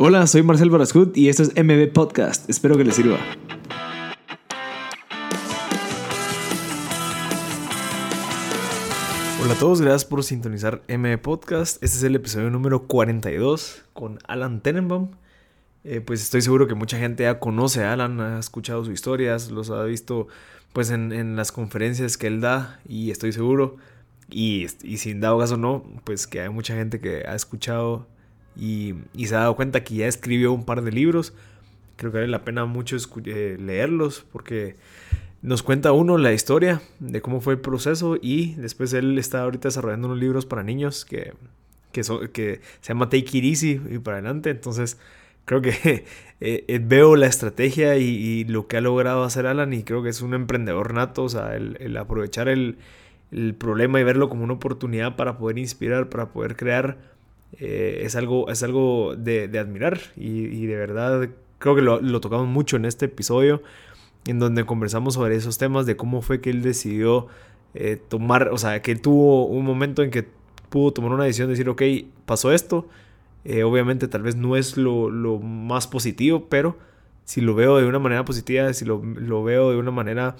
Hola, soy Marcel Barascut y esto es MB Podcast. Espero que les sirva. Hola a todos, gracias por sintonizar MB Podcast. Este es el episodio número 42 con Alan Tenenbaum. Eh, pues estoy seguro que mucha gente ya conoce a Alan, ha escuchado sus historias, los ha visto pues en, las conferencias que él da y estoy seguro, y, y sin dado caso no, pues que hay mucha gente que ha escuchado y, y, se ha dado cuenta que ya escribió un par de libros. Creo que vale la pena mucho eh, leerlos porque nos cuenta uno la historia de cómo fue el proceso y después él está ahorita desarrollando unos libros para niños que, que, se llama Take It Easy y para adelante. Entonces creo que eh, eh, veo la estrategia y, lo que ha logrado hacer Alan y creo que es un emprendedor nato, o sea, el, aprovechar el, problema y verlo como una oportunidad para poder inspirar, para poder crear, eh, es algo, es algo de, admirar y, de verdad creo que lo, tocamos mucho en este episodio en donde conversamos sobre esos temas de cómo fue que él decidió tomar, o sea, que tuvo un momento en que pudo tomar una decisión de decir, ok, pasó esto, eh, obviamente tal vez no es lo, lo, más positivo, pero si lo veo de una manera positiva, si lo, lo veo de una manera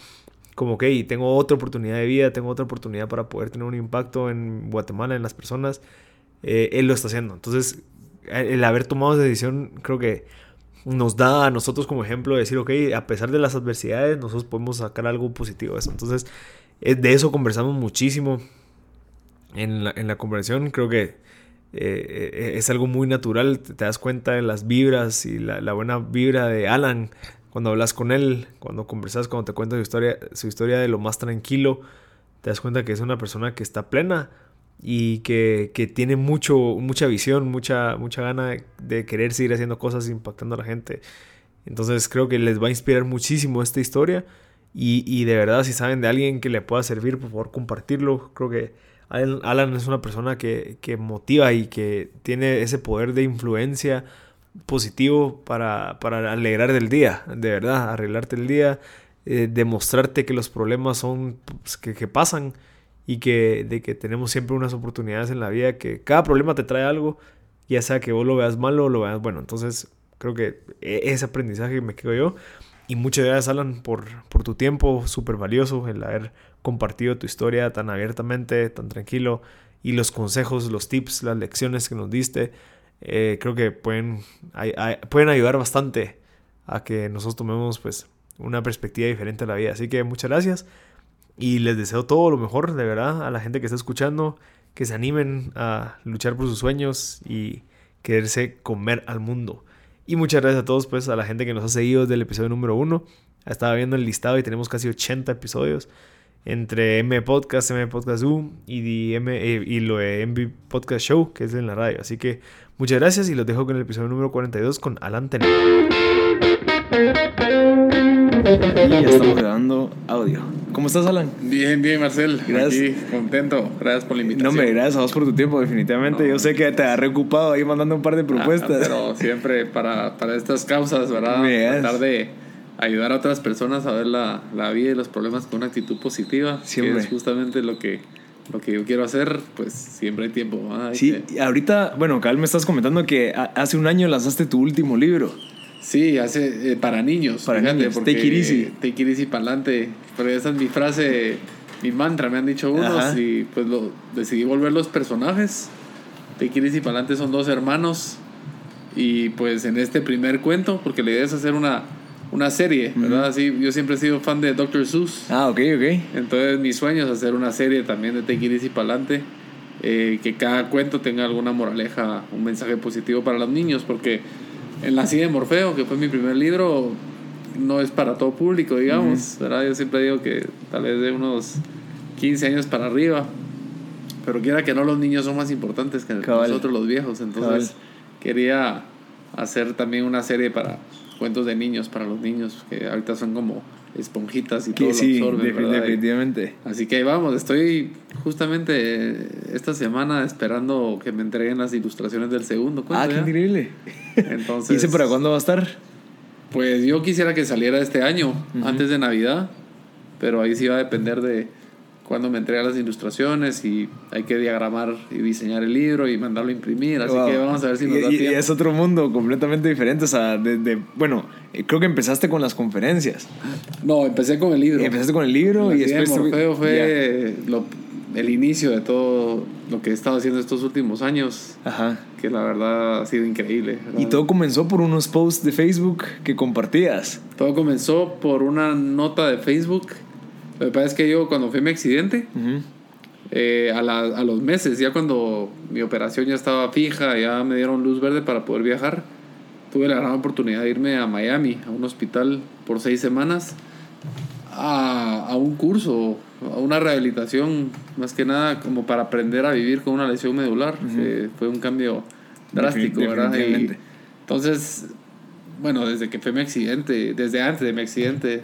como que tengo otra oportunidad de vida, tengo otra oportunidad para poder tener un impacto en Guatemala, en las personas, eh, él lo está haciendo. Entonces, el haber tomado esa decisión creo que nos da a nosotros como ejemplo de decir, ok, a pesar de las adversidades, nosotros podemos sacar algo positivo de eso. Entonces, eh, de eso conversamos muchísimo en la, en conversación. Creo que eh, eh, es algo muy natural, te, das cuenta de las vibras y la, buena vibra de Alan cuando hablas con él, cuando conversas, cuando te cuenta su historia, su historia de lo más tranquilo, te das cuenta que es una persona que está plena y que, que tiene mucho, mucha visión, mucha, mucha gana de querer seguir haciendo cosas impactando a la gente. Entonces creo que les va a inspirar muchísimo esta historia y, y de verdad si saben de alguien que le pueda servir, por favor compartirlo. Creo que Alan es una persona que, motiva y que tiene ese poder de influencia positivo para, para alegrar el día, de verdad, arreglarte el día, eh, demostrarte que los problemas son pues, que, pasan y que, de que tenemos siempre unas oportunidades en la vida, que cada problema te trae algo, ya sea que vos lo veas malo o lo veas bueno. Entonces creo que e, ese aprendizaje me quedo yo. Y muchas gracias, Alan, por, por tu tiempo súper valioso, el haber compartido tu historia tan abiertamente, tan tranquilo, y los consejos, los tips, las lecciones que nos diste. Eh, creo que pueden, pueden ayudar bastante a que nosotros tomemos pues, una perspectiva diferente a la vida. Así que muchas gracias y les deseo todo lo mejor, de verdad, a la gente que está escuchando, que se animen a luchar por sus sueños y quererse comer al mundo. Y muchas gracias a todos, pues, a la gente que nos ha seguido desde el episodio número uno. Estaba viendo el listado y tenemos casi 80 episodios entre M Podcast, M Podcast U y, M, eh, y lo de MV Podcast Show, que es en la radio. Así que muchas gracias y los dejo con el episodio número 42 con Alan. Y ya estamos grabando audio. ¿Cómo estás, Alan? Bien, bien, Marcel. Gracias. contento. Gracias por la invitación. No, me gracias a vos por tu tiempo, definitivamente. Yo sé que te ha reocupado ahí mandando un par de ah, propuestas. pero siempre para, para estas causas, ¿verdad? Tratar de ayudar a otras personas a ver la, la, vida y los problemas con una actitud positiva. Siempre. Que es justamente lo que, lo que yo quiero hacer, pues siempre hay tiempo. Sí, y ahorita, bueno, Cal, me estás comentando que hace un año lanzaste tu último libro. Sí, hace eh, para niños. Para niños. Take it easy. Take it easy para adelante. Pero esa es mi frase, mi mantra, me han dicho unos. Y pues lo, decidí volver los personajes. Take it easy para adelante son dos hermanos. Y pues en este primer cuento, porque la idea es hacer una, una serie, ¿verdad? Así, yo siempre he sido fan de Dr. Seuss. Ah, ok, ok. Entonces mi sueño es hacer una serie también de Take It Easy para adelante. Eh, que cada cuento tenga alguna moraleja, un mensaje positivo para los niños, porque en la silla de Morfeo, que fue mi primer libro, no es para todo público, digamos, ¿verdad? Yo siempre digo que tal vez de unos 15 años para arriba, pero quiera que no, los niños son más importantes que nosotros los viejos, entonces quería hacer también una serie para cuentos de niños, para los niños, que ahorita son como esponjitas y todo sí, lo absorben, definitivamente. Así que ahí vamos, estoy justamente esta semana esperando que me entreguen las ilustraciones del segundo cuento. Ah, qué increíble. Entonces, ¿Y ese para cuándo va a estar? Pues yo quisiera que saliera este año, antes de Navidad, pero ahí sí va a depender de cuando me entrega las ilustraciones y hay que diagramar y diseñar el libro y mandarlo a imprimir. Así que vamos a ver si nos da y, tiempo. Y es otro mundo completamente diferente. O sea, de, de- bueno, eh, creo que empezaste con las conferencias. No, empecé con el libro. Empezaste con el libro y después... Morfeo fue lo- el inicio de todo lo que he estado haciendo estos últimos años. Ajá. que la verdad ha sido increíble. ¿verdad? Y todo comenzó por unos posts de Facebook que compartías. Todo comenzó por una nota de Facebook. Lo que pasa es que yo cuando fue mi accidente, eh, a, la- a los meses, ya cuando mi operación ya estaba fija, ya me dieron luz verde para poder viajar, tuve la gran oportunidad de irme a Miami, a un hospital por seis semanas, a, a un curso, a una rehabilitación, más que nada como para aprender a vivir con una lesión medular. fue un cambio drástico, Defin- ¿verdad? Y entonces, bueno, desde que fue mi accidente, desde antes de mi accidente,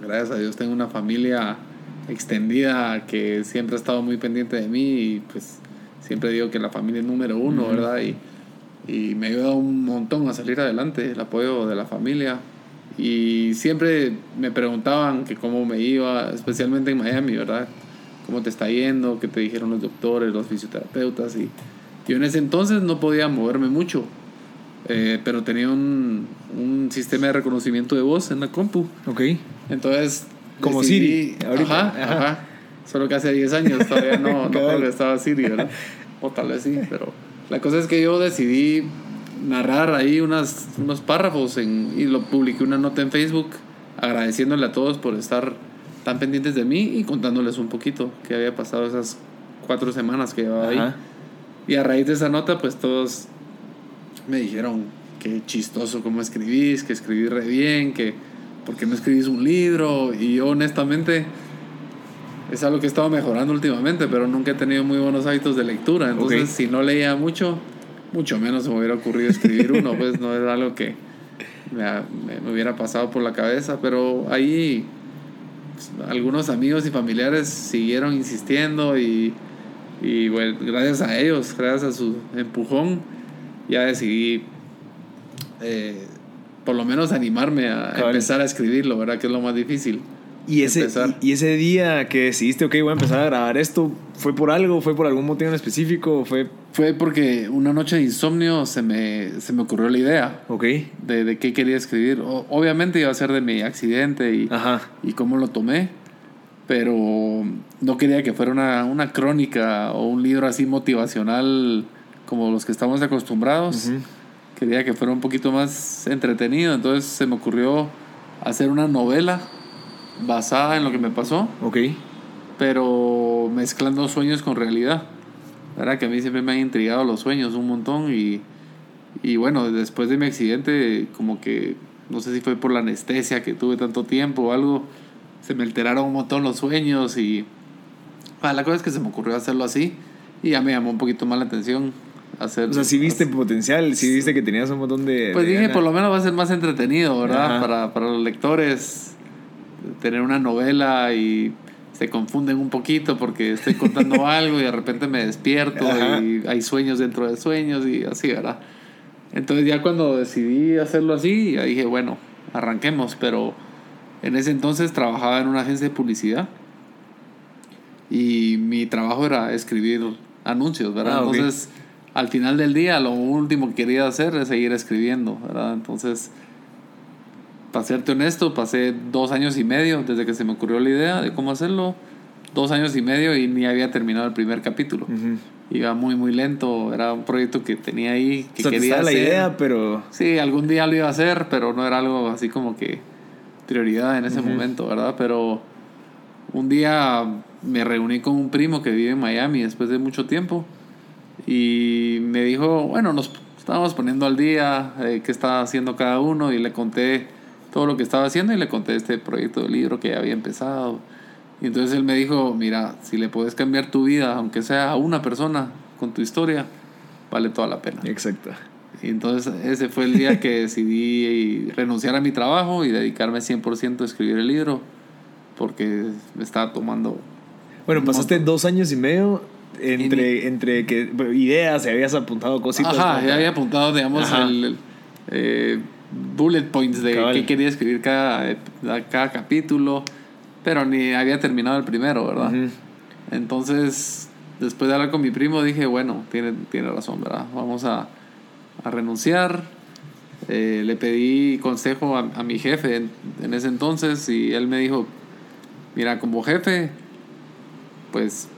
gracias a Dios tengo una familia extendida que siempre ha estado muy pendiente de mí y pues siempre digo que la familia es número uno. ¿verdad? Y, y me ayuda un montón a salir adelante, el apoyo de la familia. Y siempre me preguntaban que cómo me iba, especialmente en Miami, ¿verdad? ¿Cómo te está yendo? ¿Qué te dijeron los doctores, los fisioterapeutas? Y yo en ese entonces no podía moverme mucho, eh, pero tenía un, un sistema de reconocimiento de voz en la compu. Ok. Entonces. Como Siri, ahorita. Ajá, Ajá. ajá. Solo que hace 10 años todavía no, no estaba Siri, ¿verdad? O tal vez sí, pero. La cosa es que yo decidí narrar ahí unas, unos párrafos en, y lo publiqué una nota en Facebook agradeciéndole a todos por estar tan pendientes de mí y contándoles un poquito qué había pasado esas cuatro semanas que llevaba ahí. Ajá. Y a raíz de esa nota, pues todos me dijeron que chistoso cómo escribís, que escribís re bien, que por qué no escribís un libro. Y yo honestamente es algo que he estado mejorando últimamente, pero nunca he tenido muy buenos hábitos de lectura. Entonces, si no leía mucho, mucho menos se me hubiera ocurrido escribir uno, pues no era algo que me, ha- me- me hubiera pasado por la cabeza. Pero ahí pues, algunos amigos y familiares siguieron insistiendo y, y bueno, gracias a ellos, gracias a su empujón, ya decidí eh, por lo menos animarme a empezar a escribirlo, ¿verdad? Que es lo más difícil. Y ese, y, y ese día que decidiste, ok, voy a empezar a grabar esto, ¿fue por algo? ¿Fue por algún motivo en específico? ¿Fue, Fue porque una noche de insomnio se me, se me ocurrió la idea ok? de, de qué quería escribir. O- obviamente iba a ser de mi accidente y, Ajá. y cómo lo tomé, pero no quería que fuera una, una crónica o un libro así motivacional como los que estamos acostumbrados. Quería que fuera un poquito más entretenido, entonces se me ocurrió hacer una novela basada en lo que me pasó, Ok. pero mezclando sueños con realidad. ¿Verdad? Que a mí siempre me han intrigado los sueños un montón y, y bueno, después de mi accidente, como que no sé si fue por la anestesia que tuve tanto tiempo o algo, se me alteraron un montón los sueños y ah, la cosa es que se me ocurrió hacerlo así y ya me llamó un poquito más la atención hacer... O sea, sí viste potencial, sí viste que tenías un montón de... Pues de dije, por lo menos va a ser más entretenido, ¿verdad? Para, para los lectores, tener una novela y se confunden un poquito porque estoy contando algo y de repente me despierto Ajá. y hay sueños dentro de sueños y así, ¿verdad? Entonces ya cuando decidí hacerlo así, ya dije, bueno, arranquemos, pero en ese entonces trabajaba en una agencia de publicidad y mi trabajo era escribir anuncios, ¿verdad? Ah, ok. Entonces, al final del día, lo último que quería hacer es seguir escribiendo, ¿verdad? Entonces, para serte honesto, pasé dos años y medio desde que se me ocurrió la idea de cómo hacerlo, dos años y medio y ni había terminado el primer capítulo. Iba muy, muy lento, era un proyecto que tenía ahí, que o sea, te quería estaba la hacer. idea, pero... Sí, algún día lo iba a hacer, pero no era algo así como que prioridad en ese momento, ¿verdad? Pero un día me reuní con un primo que vive en Miami después de mucho tiempo y me dijo, bueno, nos estábamos poniendo al día eh, qué estaba haciendo cada uno y le conté todo lo que estaba haciendo y le conté este proyecto de libro que ya había empezado. Y entonces él me dijo, mira, si le puedes cambiar tu vida, aunque sea a una persona con tu historia, vale toda la pena. Exacto. Y entonces ese fue el día que decidí renunciar a mi trabajo y dedicarme 100% a escribir el libro, porque me estaba tomando... Bueno, pasaste dos años y medio entre, entre que ideas, y habías apuntado cositas. Ajá, ya había apuntado, digamos, Ajá. el, el, eh, bullet points de Cabal. qué quería escribir cada, cada capítulo, pero ni había terminado el primero, ¿verdad? Entonces, después de hablar con mi primo, dije, bueno, tiene, tiene razón, ¿verdad? Vamos a, a renunciar. Eh, le pedí consejo a, a mi jefe en, en, ese entonces y él me dijo, mira, como jefe, pues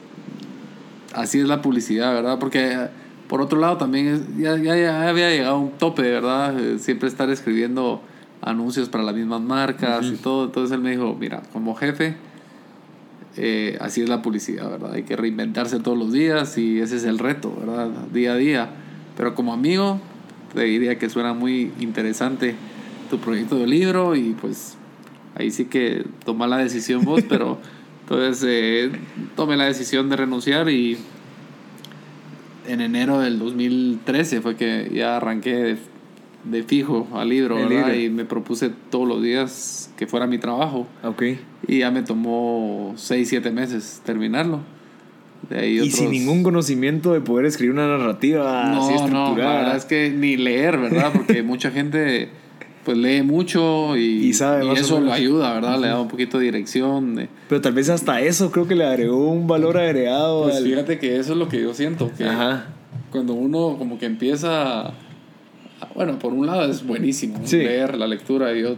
así es la publicidad, ¿verdad? Porque por otro lado también ya, ya, ya, había llegado a un tope, ¿verdad? Eh, siempre estar escribiendo anuncios para las mismas marcas y todo. Entonces él me dijo, mira, como jefe, eh, así es la publicidad, ¿verdad? Hay que reinventarse todos los días y ese es el reto, ¿verdad? Día a día. Pero como amigo, te diría que suena muy interesante tu proyecto de libro y pues ahí sí que toma la decisión vos, pero entonces eh, tomé la decisión de renunciar y en enero del 2013 fue que ya arranqué de, de fijo al libro, ¿verdad? Y me propuse todos los días que fuera mi trabajo. Ok. Y ya me tomó 6, 7 meses terminarlo. De ahí y sin ningún conocimiento de poder escribir una narrativa no, así estructurada. No, la verdad es que ni leer, ¿verdad? Porque mucha gente pues lee mucho y, y, sabe y eso lo ayuda, ¿verdad? Le da un poquito de dirección. De... Pero tal vez hasta eso creo que le agregó un valor agregado. Pues fíjate que eso es lo que yo siento, que Ajá. cuando uno como que empieza, bueno, por un lado es buenísimo leer la lectura, yo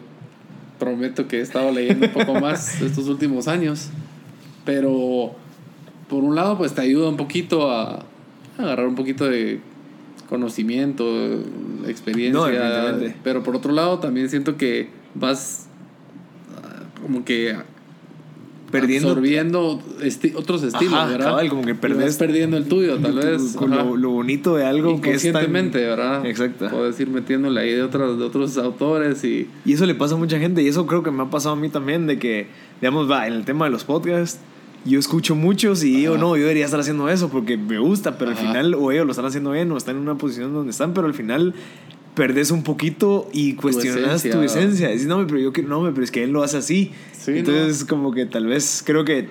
prometo que he estado leyendo un poco más estos últimos años, pero por un lado pues te ayuda un poquito a, a agarrar un poquito de conocimiento, experiencia. pero por otro lado, también siento que vas ah, como que perdiendo absorbiendo otros estilos, ¿verdad? como que perdés, perdiendo el tuyo, tal vez. Lo, lo, bonito de algo que es tan... ¿verdad? Exacto. Puedes ir metiéndole ahí de otros, de otros autores y... Y eso le pasa a mucha gente y eso creo que me ha pasado a mí también, de que, digamos, va, en el tema de los podcasts, yo escucho muchos y digo, no, yo debería estar haciendo eso porque me gusta, pero al final o ellos lo están haciendo bien o están en una posición donde están, pero al final perdes un poquito y cuestionas tu esencia. Dices, no, pero yo no, pero es que él lo hace así. Entonces, como que tal vez creo que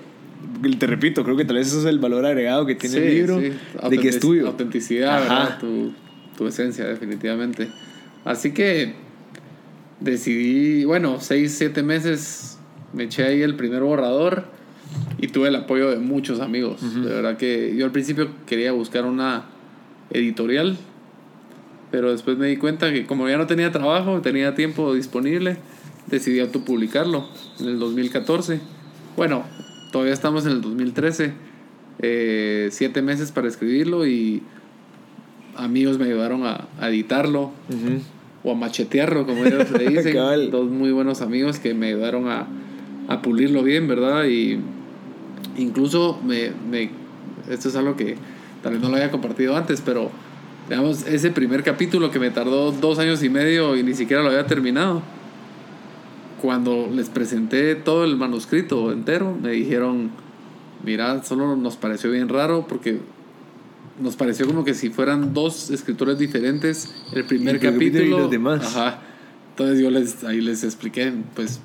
te repito, creo que tal vez eso es el valor agregado que tiene el libro de que es tuyo. Autenticidad, Tu, tu esencia, definitivamente. Así que decidí, bueno, seis, siete meses me eché ahí el primer borrador y tuve el apoyo de muchos amigos. De verdad que yo al principio quería buscar una editorial, pero después me di cuenta que como ya no tenía trabajo, tenía tiempo disponible, decidí autopublicarlo en el 2014. Bueno, todavía estamos en el 2013. Eh, siete meses para escribirlo y amigos me ayudaron a, editarlo o a machetearlo, como ellos le dicen. Dos muy buenos amigos que me ayudaron a, a pulirlo bien, ¿verdad? Y Incluso me, me, esto es algo que tal vez no lo había compartido antes, pero digamos, ese primer capítulo que me tardó dos años y medio y ni siquiera lo había terminado. Cuando les presenté todo el manuscrito entero, me dijeron, mira, solo nos pareció bien raro porque nos pareció como que si fueran dos escritores diferentes el primer capítulo. Y los demás. Ajá. Entonces yo les, ahí les expliqué, pues,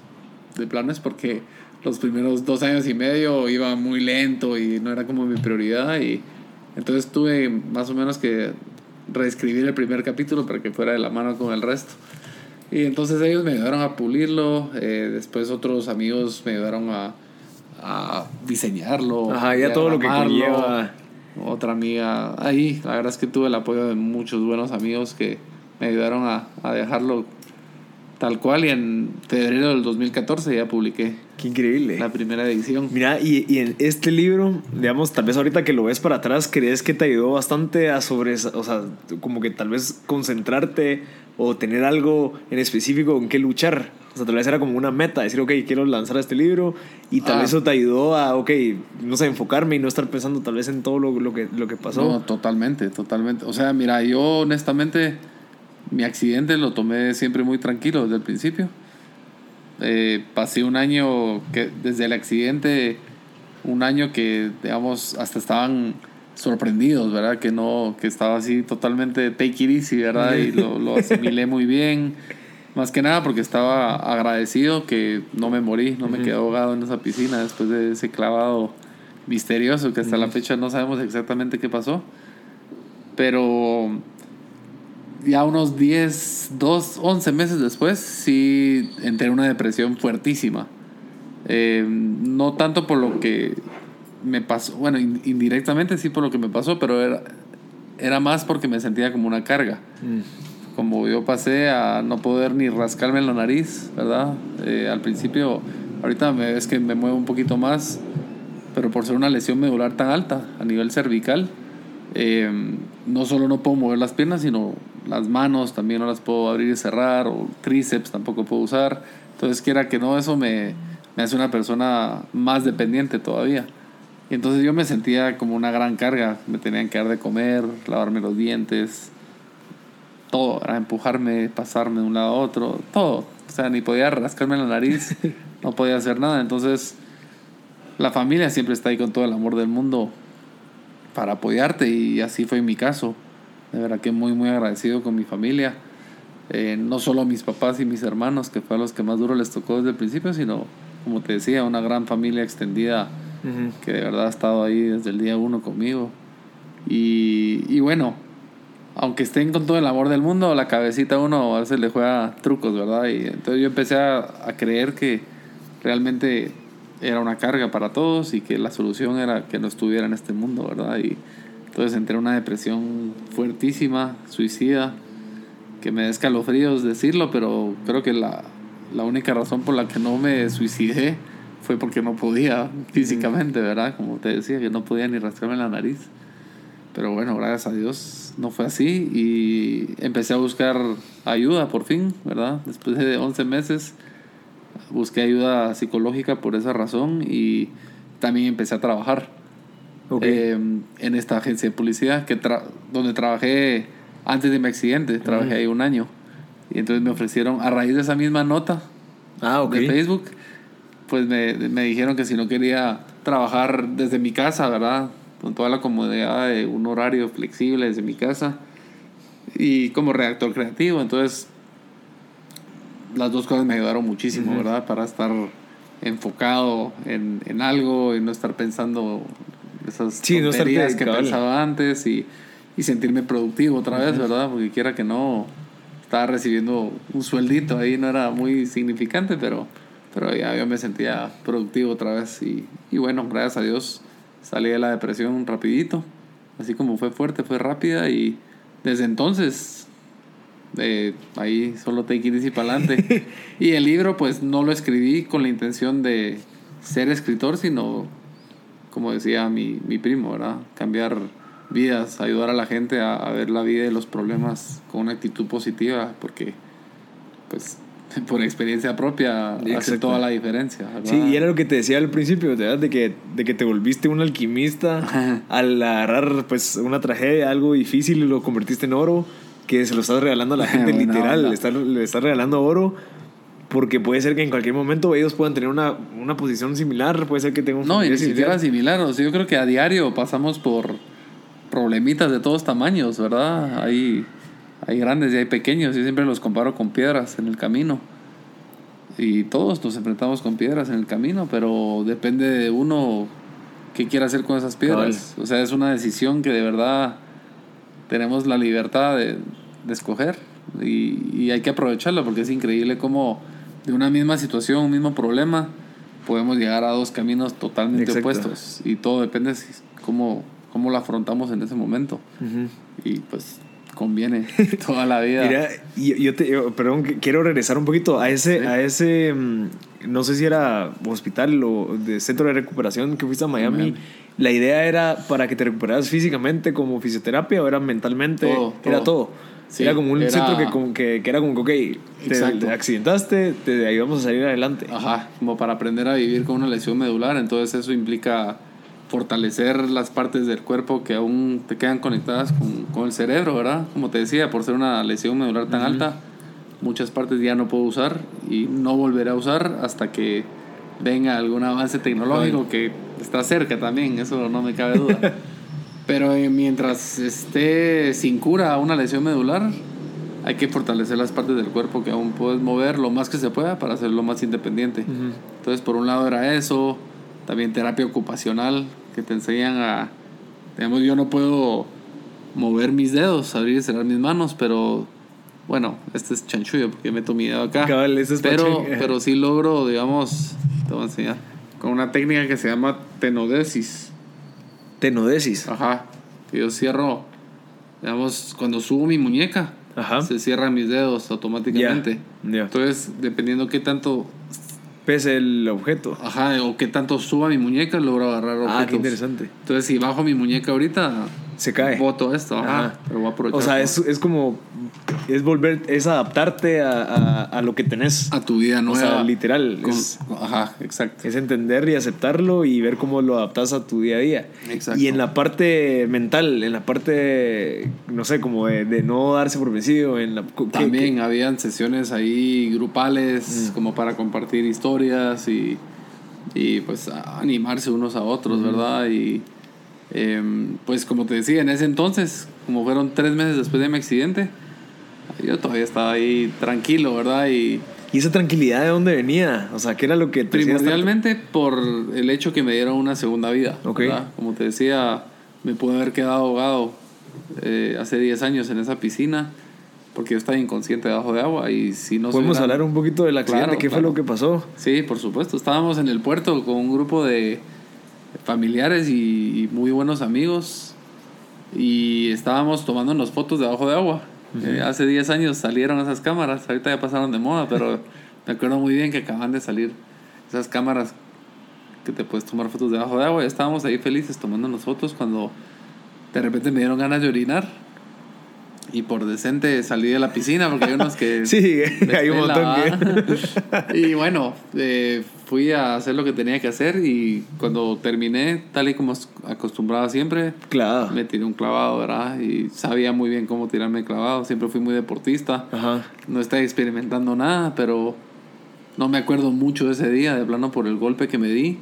de planes porque los primeros dos años y medio iba muy lento y no era como mi prioridad y entonces tuve más o menos que reescribir el primer capítulo para que fuera de la mano con el resto. Y entonces ellos me ayudaron a pulirlo, eh, después otros amigos me ayudaron a, a diseñarlo. Ajá, ya todo lo que conlleva. Otra amiga, ahí, la verdad es que tuve el apoyo de muchos buenos amigos que me ayudaron a, a dejarlo Tal cual, y en febrero del 2014 ya publiqué. Qué increíble. La primera edición. Mira, y, y, en este libro, digamos, tal vez ahorita que lo ves para atrás, ¿crees que te ayudó bastante a sobre, o sea, como que tal vez concentrarte o tener algo en específico en qué luchar? O sea, tal vez era como una meta, decir, ok, quiero lanzar este libro y tal vez ah. eso te ayudó a, ok, no sé, enfocarme y no estar pensando tal vez en todo lo, lo, que, lo que pasó. No, totalmente, totalmente. O sea, mira, yo honestamente mi accidente lo tomé siempre muy tranquilo desde el principio. Eh, pasé un año que desde el accidente, un año que, digamos, hasta estaban sorprendidos, ¿verdad? Que no, que estaba así totalmente take it easy, ¿verdad? Y lo, lo asimilé muy bien. Más que nada porque estaba agradecido que no me morí, no me quedé ahogado en esa piscina después de ese clavado misterioso que hasta la fecha no sabemos exactamente qué pasó. Pero ya unos 10, 2, 11 meses después, sí entré en una depresión fuertísima. Eh, no tanto por lo que me pasó, bueno, indirectamente sí por lo que me pasó, pero era, era más porque me sentía como una carga. Mm. Como yo pasé a no poder ni rascarme en la nariz, ¿verdad? Eh, al principio, ahorita me ves que me muevo un poquito más, pero por ser una lesión medular tan alta a nivel cervical, eh, no solo no puedo mover las piernas, sino las manos también no las puedo abrir y cerrar, o tríceps tampoco puedo usar. Entonces, quiera que no, eso me, me hace una persona más dependiente todavía. Y entonces yo me sentía como una gran carga. Me tenían que dar de comer, lavarme los dientes, todo, era empujarme, pasarme de un lado a otro, todo. O sea, ni podía rascarme la nariz, no podía hacer nada. Entonces, la familia siempre está ahí con todo el amor del mundo para apoyarte y así fue mi caso. De verdad que muy, muy agradecido con mi familia. Eh, no solo mis papás y mis hermanos, que fue a los que más duro les tocó desde el principio, sino, como te decía, una gran familia extendida que de verdad ha estado ahí desde el día uno conmigo. Y, y, bueno, aunque estén con todo el amor del mundo, la cabecita uno a veces le juega trucos, ¿verdad? Y entonces yo empecé a, a creer que realmente era una carga para todos y que la solución era que no estuviera en este mundo, ¿verdad? Y entonces entré en una depresión fuertísima, suicida, que me da escalofríos decirlo, pero creo que la, la única razón por la que no me suicidé fue porque no podía físicamente, ¿verdad? Como te decía, que no podía ni rascarme la nariz. Pero bueno, gracias a Dios no fue así y empecé a buscar ayuda por fin, ¿verdad? Después de 11 meses busqué ayuda psicológica por esa razón y también empecé a trabajar em, en esta agencia de publicidad que donde trabajé antes de mi accidente, trabajé ahí un año. Y entonces me ofrecieron, a raíz de esa misma nota ah, de Facebook, pues me, me, dijeron que si no quería trabajar desde mi casa, ¿verdad? Con toda la comodidad de un horario flexible desde mi casa y como redactor creativo. Entonces, las dos cosas me ayudaron muchísimo, ¿verdad? Para estar enfocado en, en, algo y no estar pensando esas sí, tonterías que pensaba antes y, y, sentirme productivo otra vez, ¿verdad? Porque quiera que no, estaba recibiendo un sueldito ahí, no era muy significante, pero pero ya yo me sentía productivo otra vez y, y bueno, gracias a Dios salí de la depresión rapidito, así como fue fuerte, fue rápida y desde entonces eh, ahí solo te it y para adelante. y el libro pues no lo escribí con la intención de ser escritor, sino como decía mi, mi primo, ¿verdad? Cambiar vidas, ayudar a la gente a, a ver la vida y los problemas con una actitud positiva, porque pues por experiencia propia hace toda la diferencia. Sí, y era lo que te decía al principio, de que, de que te volviste un alquimista al agarrar pues una tragedia, algo difícil y lo convertiste en oro, que se lo estás regalando a la gente literal, le estás, le estás regalando oro. Porque puede ser que en cualquier momento ellos puedan tener una, una posición similar, puede ser que tengan un No, y ni siquiera similar. O sea, yo creo que a diario pasamos por problemitas de todos tamaños, ¿verdad? Hay hay grandes y hay pequeños, y siempre los comparo con piedras en el camino. Y todos nos enfrentamos con piedras en el camino, pero depende de uno qué quiere hacer con esas piedras. O sea, es una decisión que de verdad tenemos la libertad de, de escoger y, y, hay que aprovecharla porque es increíble cómo de una misma situación, un mismo problema, podemos llegar a dos caminos totalmente opuestos. Y todo depende de cómo, cómo lo afrontamos en ese momento. Y pues conviene toda la vida. Mira, yo, te, perdón, quiero regresar un poquito a ese, a ese, mm, no sé si era hospital o de centro de recuperación que fuiste a Miami. La idea era para que te recuperaras físicamente como fisioterapia o era mentalmente, era todo. era como un centro que, como que, que, era como que, ok, te, accidentaste, te ayudamos a salir adelante. Ajá, como para aprender a vivir con una lesión medular, entonces eso implica fortalecer las partes del cuerpo que aún te quedan conectadas con, con, el cerebro, ¿verdad? Como te decía, por ser una lesión medular tan alta, muchas partes ya no puedo usar y no volveré a usar hasta que venga algún avance tecnológico que está cerca también, eso no me cabe duda. Pero eh, mientras esté sin cura una lesión medular, hay que fortalecer las partes del cuerpo que aún puedes mover lo más que se pueda para hacerlo más independiente. Entonces, por un lado era eso, también terapia ocupacional, que te enseñan a, digamos, yo no puedo mover mis dedos, abrir y cerrar mis manos, pero Bueno, este es chanchullo porque meto mi dedo acá. Cabal, ese es pero, pachín. pero sí logro, digamos, te voy a enseñar, con una técnica que se llama tenodesis. Tenodesis. Ajá. Que yo cierro, digamos, cuando subo mi muñeca, Ajá. se cierran mis dedos automáticamente. Entonces, dependiendo qué tanto, Pese el objeto. ajá, o qué tanto suba mi muñeca, logro agarrar objetos. Ah, qué interesante. Entonces, si bajo mi muñeca ahorita, Se cae. voto esto, ajá, pero voy a aprovechar. O sea, es, es como. Es volver. Es adaptarte a, a, a lo que tenés. a tu vida o nueva. sea, literal. Con- Es, Ajá, exacto. es entender y aceptarlo y ver cómo lo adaptas a tu día a día. Exacto. Y en la parte mental, en la parte, no sé, como de, de no darse por vencido, en la... ¿qué- También habían sesiones ahí grupales Mm. como para compartir historias y, y pues animarse unos a otros, ¿verdad? Y em, pues como te decía, en ese entonces, como fueron tres meses después de mi accidente, yo todavía estaba ahí tranquilo, ¿verdad? Y ¿Y esa tranquilidad de dónde venía? O sea, ¿qué era lo que te primordialmente por el hecho que me dieron una segunda vida, Ok. ¿verdad? Como te decía, me pude haber quedado ahogado eh, hace 10 años en esa piscina porque yo estaba inconsciente debajo de agua y si no Podemos hubieran- hablar un poquito del accidente, Claro, ¿qué fue lo que pasó? Sí, por supuesto. Estábamos en el puerto con un grupo de familiares y, y muy buenos amigos y estábamos tomándonos fotos debajo de agua. Eh, hace 10 años salieron esas cámaras, ahorita ya pasaron de moda, pero me acuerdo muy bien que acaban de salir esas cámaras que te puedes tomar fotos debajo de agua. Y estábamos ahí felices tomándonos fotos cuando de repente me dieron ganas de orinar. Y por decente salí de la piscina porque hay unos que Sí, hay un montón que... y bueno, eh, fui a hacer lo que tenía que hacer y cuando terminé, tal y como acostumbraba siempre, claro. me tiré un clavado, ¿verdad? Y sabía muy bien cómo tirarme el clavado, siempre fui muy deportista, Ajá. no estaba experimentando nada, pero no me acuerdo mucho de ese día, de plano por el golpe que me di,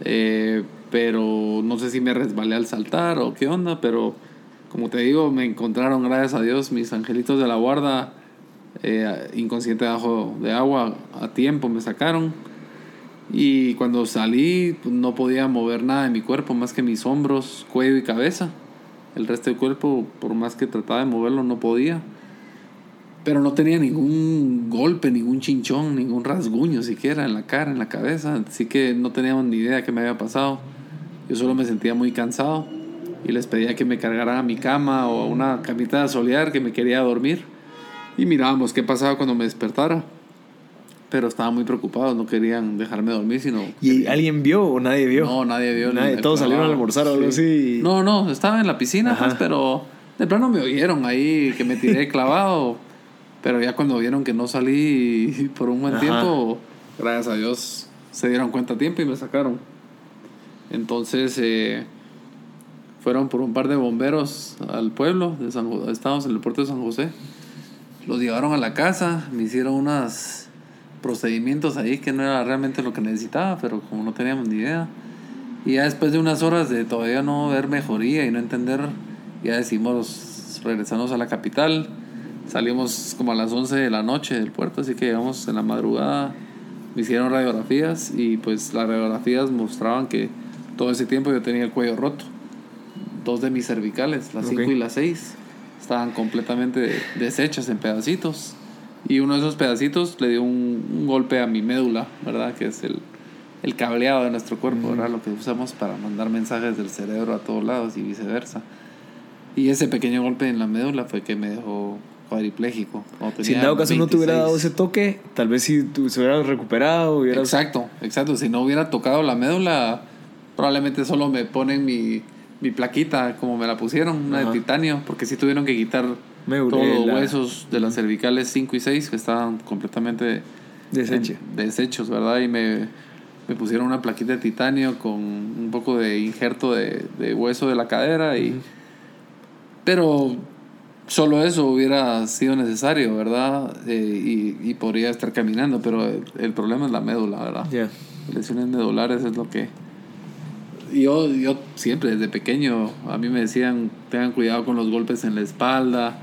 Eh, pero no sé si me resbalé al saltar o qué onda, pero como te digo, me encontraron, gracias a Dios, mis angelitos de la guarda, eh, inconsciente debajo de agua, a tiempo me sacaron. Y cuando salí, pues, no podía mover nada de mi cuerpo, más que mis hombros, cuello y cabeza. El resto del cuerpo, por más que trataba de moverlo, no podía. Pero no tenía ningún golpe, ningún chinchón, ningún rasguño siquiera en la cara, en la cabeza. Así que no teníamos ni idea qué me había pasado. Yo solo me sentía muy cansado y les pedía que me cargaran a mi cama o a una camita de solear que me quería dormir. Y mirábamos qué pasaba cuando me despertara. Pero estaban muy preocupados, no querían dejarme dormir, sino... ¿Y alguien vio o nadie vio? No, nadie vio. Nadie, el todos salieron a almorzar o algo Sí. así. No, no, estaba en la piscina, pues, pero de plano me oyeron ahí que me tiré clavado. Pero ya cuando vieron que no salí por un buen Ajá. tiempo, gracias a Dios se dieron cuenta a tiempo y me sacaron. Entonces eh, fueron por un par de bomberos al pueblo de San Jo- estábamos en el puerto de San José. Los llevaron a la casa, me hicieron unos procedimientos ahí que no era realmente lo que necesitaba, pero como no teníamos ni idea. Y ya después de unas horas de todavía no ver mejoría y no entender, ya decidimos regresarnos a la capital. Salimos como a las 11 de la noche del puerto, así que llegamos en la madrugada. Me hicieron radiografías y pues las radiografías mostraban que todo ese tiempo yo tenía el cuello roto. Dos de mis cervicales, las 5 Ok. y las 6, estaban completamente deshechas en pedacitos. Y uno de esos pedacitos le dio un, un golpe a mi médula, ¿verdad? Que es el, el cableado de nuestro cuerpo, ¿verdad? Lo que usamos para mandar mensajes del cerebro a todos lados y viceversa. Y ese pequeño golpe en la médula fue que me dejó cuadripléjico. Si en dado caso no te hubiera dado 26. ese toque, tal vez si tú se hubieras recuperado, hubieras... Exacto, exacto. Si no hubiera tocado la médula, probablemente solo me ponen mi, mi plaquita como me la pusieron, una Ajá. de titanio, porque sí tuvieron que quitar todos los huesos de las cervicales 5 y 6 que estaban completamente Deshecha. en- deshechos, ¿verdad? Y me, me pusieron una plaquita de titanio con un poco de injerto de, de hueso de la cadera y... Pero solo eso hubiera sido necesario, ¿verdad? Eh, y, y podría estar caminando, pero el, el problema es la médula, ¿verdad? Ya. Lesiones medulares es lo que... Yo, yo siempre desde pequeño, a mí me decían, tengan cuidado con los golpes en la espalda,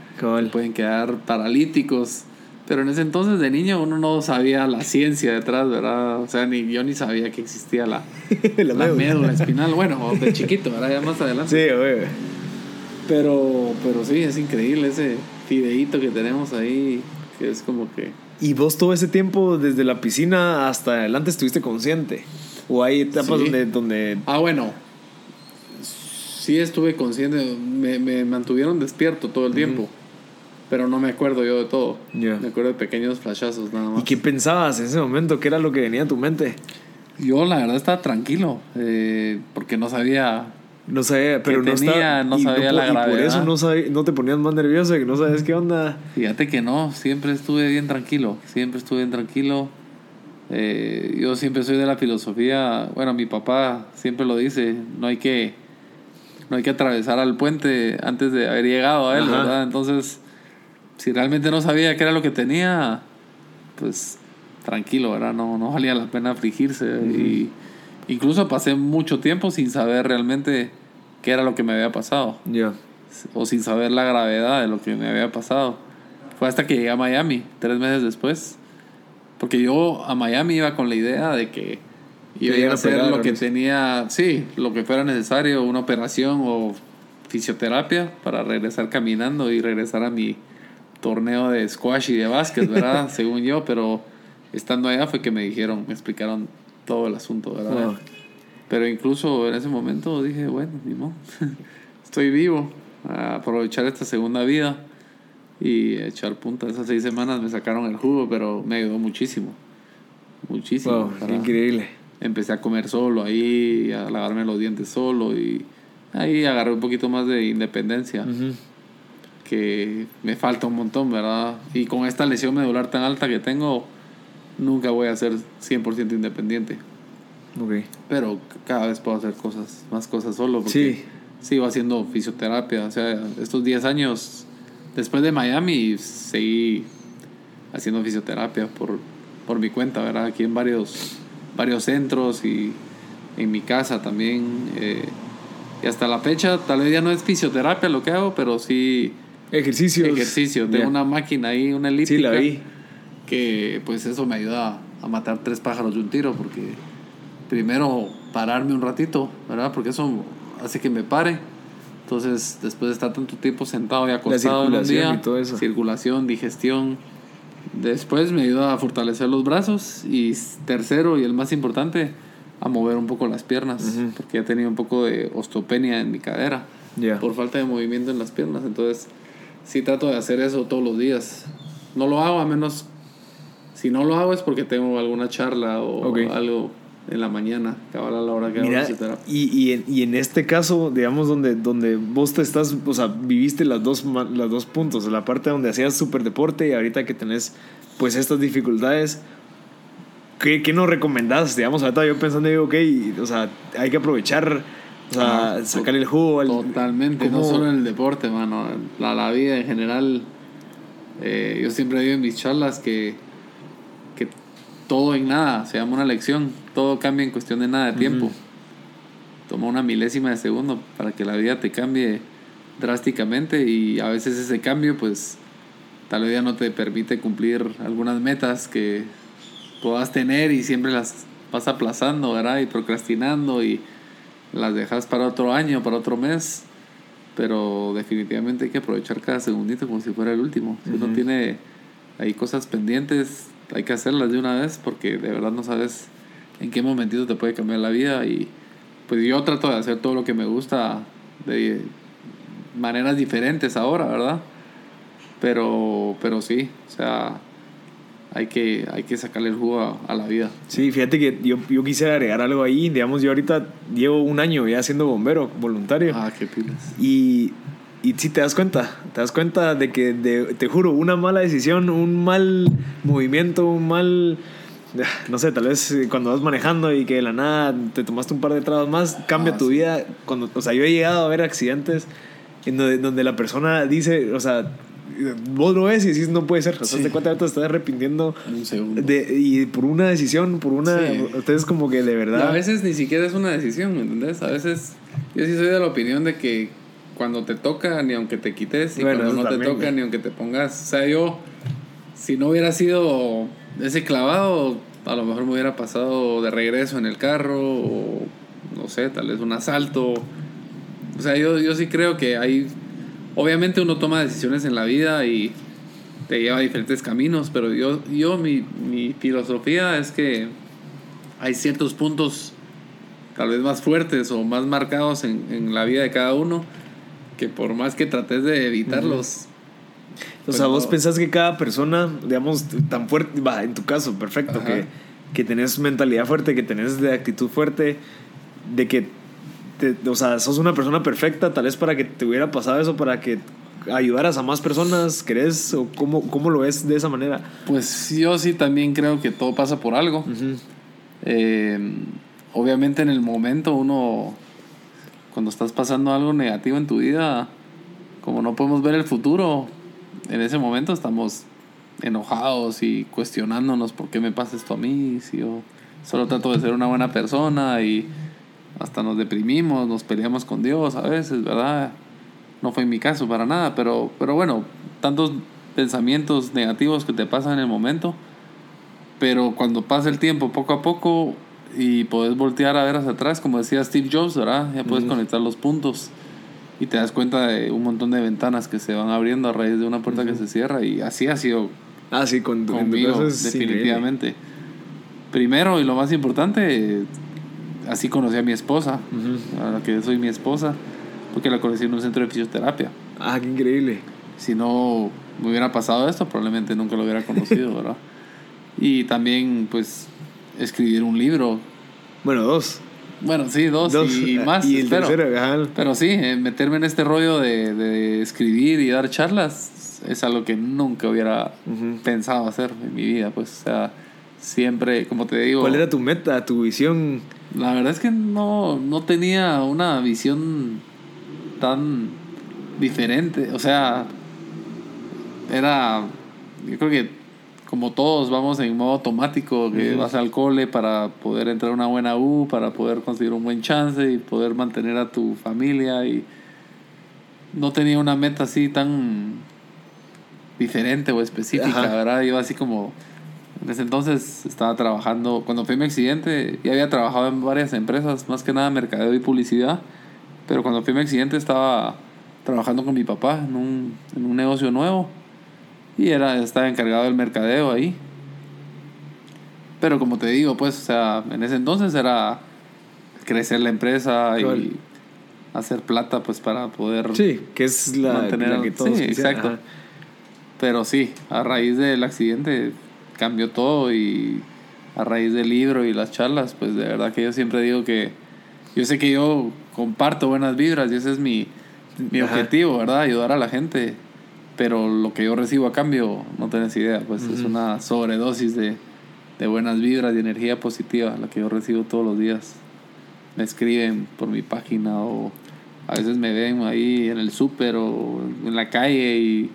Pueden quedar paralíticos. Pero en ese entonces de niño uno no sabía la ciencia detrás, ¿verdad? O sea, ni yo ni sabía que existía la, la la médula. espinal. Bueno, de chiquito, ¿verdad? Ya más adelante. Sí, güey. Pero, pero sí, es increíble ese, fideíto que tenemos ahí, que es como que... ¿Y vos todo ese tiempo, desde la piscina hasta adelante, estuviste consciente? ¿O hay etapas Sí. donde, donde... Ah, bueno. Sí estuve consciente, me, me mantuvieron despierto todo el tiempo, pero no me acuerdo yo de todo. Me acuerdo de pequeños flashazos nada más. ¿Y qué pensabas en ese momento? ¿Qué era lo que venía a tu mente? Yo la verdad estaba tranquilo, eh, porque no sabía... No sabía, pero no tenía, estaba... no sabía la Y por eso no, te ponías más nervioso, que no sabes qué onda. Fíjate que no, siempre estuve bien tranquilo, siempre estuve bien tranquilo. Eh, yo siempre soy de la filosofía, bueno, mi papá siempre lo dice, no hay que, no hay que atravesar al puente antes de haber llegado a él, Ajá. ¿verdad? Entonces, si realmente no sabía qué era lo que tenía, pues tranquilo, ¿verdad? No, no valía la pena afligirse. Y incluso pasé mucho tiempo sin saber realmente qué era lo que me había pasado Ya. o sin saber la gravedad de lo que me había pasado. Fue hasta que llegué a Miami, tres meses después. Porque yo a Miami iba con la idea de que iba a hacer lo que tenía, sí, lo que fuera necesario, una operación o fisioterapia para regresar caminando y regresar a mi torneo de squash y de básquet, ¿verdad? Según yo, pero estando allá fue que me dijeron, me explicaron todo el asunto, ¿verdad? Wow. Pero incluso en ese momento dije, bueno, ni modo. Estoy vivo. A aprovechar esta segunda vida y echar punta. Esas seis semanas me sacaron el jugo, pero me ayudó muchísimo. Muchísimo. Wow, para- qué increíble. Empecé a comer solo ahí, a lavarme los dientes solo y ahí agarré un poquito más de independencia, Ujú. Que me falta un montón, ¿verdad? Y con esta lesión medular tan alta que tengo, nunca voy a ser 100% independiente. Ok. Pero cada vez puedo hacer cosas, más cosas solo. Porque Sí. Sigo haciendo fisioterapia. O sea, estos 10 años después de Miami seguí haciendo fisioterapia por, por mi cuenta, ¿verdad? Aquí en varios, varios centros y en mi casa también. eh, y hasta la fecha, tal vez ya no es fisioterapia lo que hago, pero sí Ejercicios. ejercicio. Tengo Ya. una máquina ahí, una elíptica Sí, la vi. que pues eso me ayuda a matar tres pájaros de un tiro porque primero pararme un ratito, ¿verdad? Porque eso hace que me pare. Entonces, después de estar tanto tiempo sentado y acostado en un día, y todo eso. circulación, digestión. Después me ayuda a fortalecer los brazos y tercero y el más importante, a mover un poco las piernas, Ujú. porque he tenido un poco de osteopenia en mi cadera Ya. por falta de movimiento en las piernas. Entonces, sí trato de hacer eso todos los días. No lo hago a menos. Si no lo hago es porque tengo alguna charla o Ok. algo en la mañana, cabal a la hora que hago Mira, fisioterapia. y, y, en, y en este caso, digamos, donde, donde vos te estás, o sea, viviste las dos, las dos puntos, la parte donde hacías súper deporte y ahorita que tenés, pues, estas dificultades, ¿qué, qué nos recomendás? Digamos, ahorita yo pensando, digo, ok, o sea, hay que aprovechar, o sea, sacar el jugo. al- Totalmente, no ¿cómo- solo en el deporte, mano. La, la vida en general. eh, yo siempre digo en mis charlas que, que todo en nada se llama una lección. Todo cambia en cuestión de nada de tiempo. Toma una milésima de segundo para que la vida te cambie drásticamente y a veces ese cambio pues tal vez ya no te permite cumplir algunas metas que puedas tener y siempre las vas aplazando, ¿verdad? Y procrastinando y las dejas para otro año, para otro mes. Pero definitivamente hay que aprovechar cada segundito como si fuera el último. Si uno Ujú. tiene ahí cosas pendientes, hay que hacerlas de una vez porque de verdad no sabes en qué momentito te puede cambiar la vida. Y pues yo trato de hacer todo lo que me gusta de maneras diferentes ahora, ¿verdad? Pero, pero sí, o sea, hay que, hay que sacarle el jugo a, a la vida. Sí, fíjate que yo, yo quisiera agregar algo ahí, digamos, yo ahorita llevo un año ya siendo bombero voluntario. Ah, qué pilas. Y, y si te das cuenta, te das cuenta de que, de- te juro, una mala decisión, un mal movimiento, un mal, no sé, tal vez eh, cuando vas manejando y que de la nada te tomaste un par de tragos más, cambia Ah, tu sí. vida. Cuando, o sea, yo he llegado a ver accidentes en donde, donde la persona dice, o sea, vos lo ves y decís, no puede ser. O sea, Sí. te cuenta, te estás arrepintiendo. Un segundo. De, y por una decisión, por una... Sí. Ustedes como que de Y verdad... a veces ni siquiera es una decisión, ¿me entendés? A veces yo sí soy de la opinión de que cuando te toca, ni aunque te quites, y Bueno, cuando no te también, toca, güey. ni aunque te pongas. O sea, yo, si no hubiera sido ese clavado, a lo mejor me hubiera pasado de regreso en el carro, o no sé, tal vez un asalto. O sea, yo, yo sí creo que hay obviamente uno toma decisiones en la vida y te lleva a diferentes caminos, pero yo, yo mi, mi filosofía es que hay ciertos puntos tal vez más fuertes o más marcados en, en la vida de cada uno que por más que trates de evitarlos. O sea, vos pensás que cada persona, digamos, tan fuerte, va, en tu caso, perfecto, que, que tenés mentalidad fuerte, que tenés de actitud fuerte, de que, te, o sea, sos una persona perfecta, tal vez para que te hubiera pasado eso, para que ayudaras a más personas, ¿crees? ¿O cómo, cómo lo ves de esa manera? Pues yo sí también creo que todo pasa por algo. eh, obviamente en el momento uno, cuando estás pasando algo negativo en tu vida, como no podemos ver el futuro, en ese momento estamos enojados y cuestionándonos por qué me pasa esto a mí, si yo solo trato de ser una buena persona y hasta nos deprimimos, nos peleamos con Dios a veces, ¿verdad? No fue en mi caso para nada, pero, pero bueno, tantos pensamientos negativos que te pasan en el momento, pero cuando pasa el tiempo poco a poco y puedes voltear a ver hacia atrás, como decía Steve Jobs, ¿verdad? Ya puedes conectar los puntos y te das cuenta de un montón de ventanas que se van abriendo a raíz de una puerta que se cierra y así ha sido Ah, sí, con, conmigo, definitivamente. Primero y lo más importante, así conocí a mi esposa, a la que soy mi esposa, porque la conocí en un centro de fisioterapia. Ah, qué increíble. Si no me hubiera pasado esto, probablemente nunca lo hubiera conocido, ¿verdad? Y también, pues, escribir un libro. Bueno, dos. Bueno, sí, dos, y, más. Y el espero. tercero, ajá. Pero sí, eh, meterme en este rollo de, de escribir y dar charlas es algo que nunca hubiera Ujú. pensado hacer en mi vida. Pues, o sea, siempre, como te digo. ¿Cuál era tu meta, tu visión? La verdad es que no, no tenía una visión tan diferente. O sea, era. Yo creo que como todos vamos en modo automático, que vas al cole para poder entrar a una buena U, para poder conseguir un buen chance y poder mantener a tu familia. Y no tenía una meta así tan diferente o específica, Ajá. ¿verdad? Yo así como. En ese entonces estaba trabajando, cuando fui mi accidente, ya había trabajado en varias empresas, más que nada mercadeo y publicidad, pero cuando fui mi accidente estaba trabajando con mi papá en un, en un negocio nuevo y era, estaba encargado del mercadeo ahí. Pero como te digo, pues, o sea, en ese entonces era crecer la empresa y hacer plata, pues, para poder Sí, que es la, mantener la que todos sí, quisieran, exacto ajá. pero sí a raíz del accidente cambió todo y a raíz del libro y las charlas pues de verdad que yo siempre digo que yo sé que yo comparto buenas vibras y ese es mi, mi Ajá. objetivo verdad ayudar a la gente pero lo que yo recibo a cambio no tenés idea pues es una sobredosis de, de buenas vibras y energía positiva la que yo recibo todos los días. Me escriben por mi página o a veces me ven ahí en el súper o en la calle y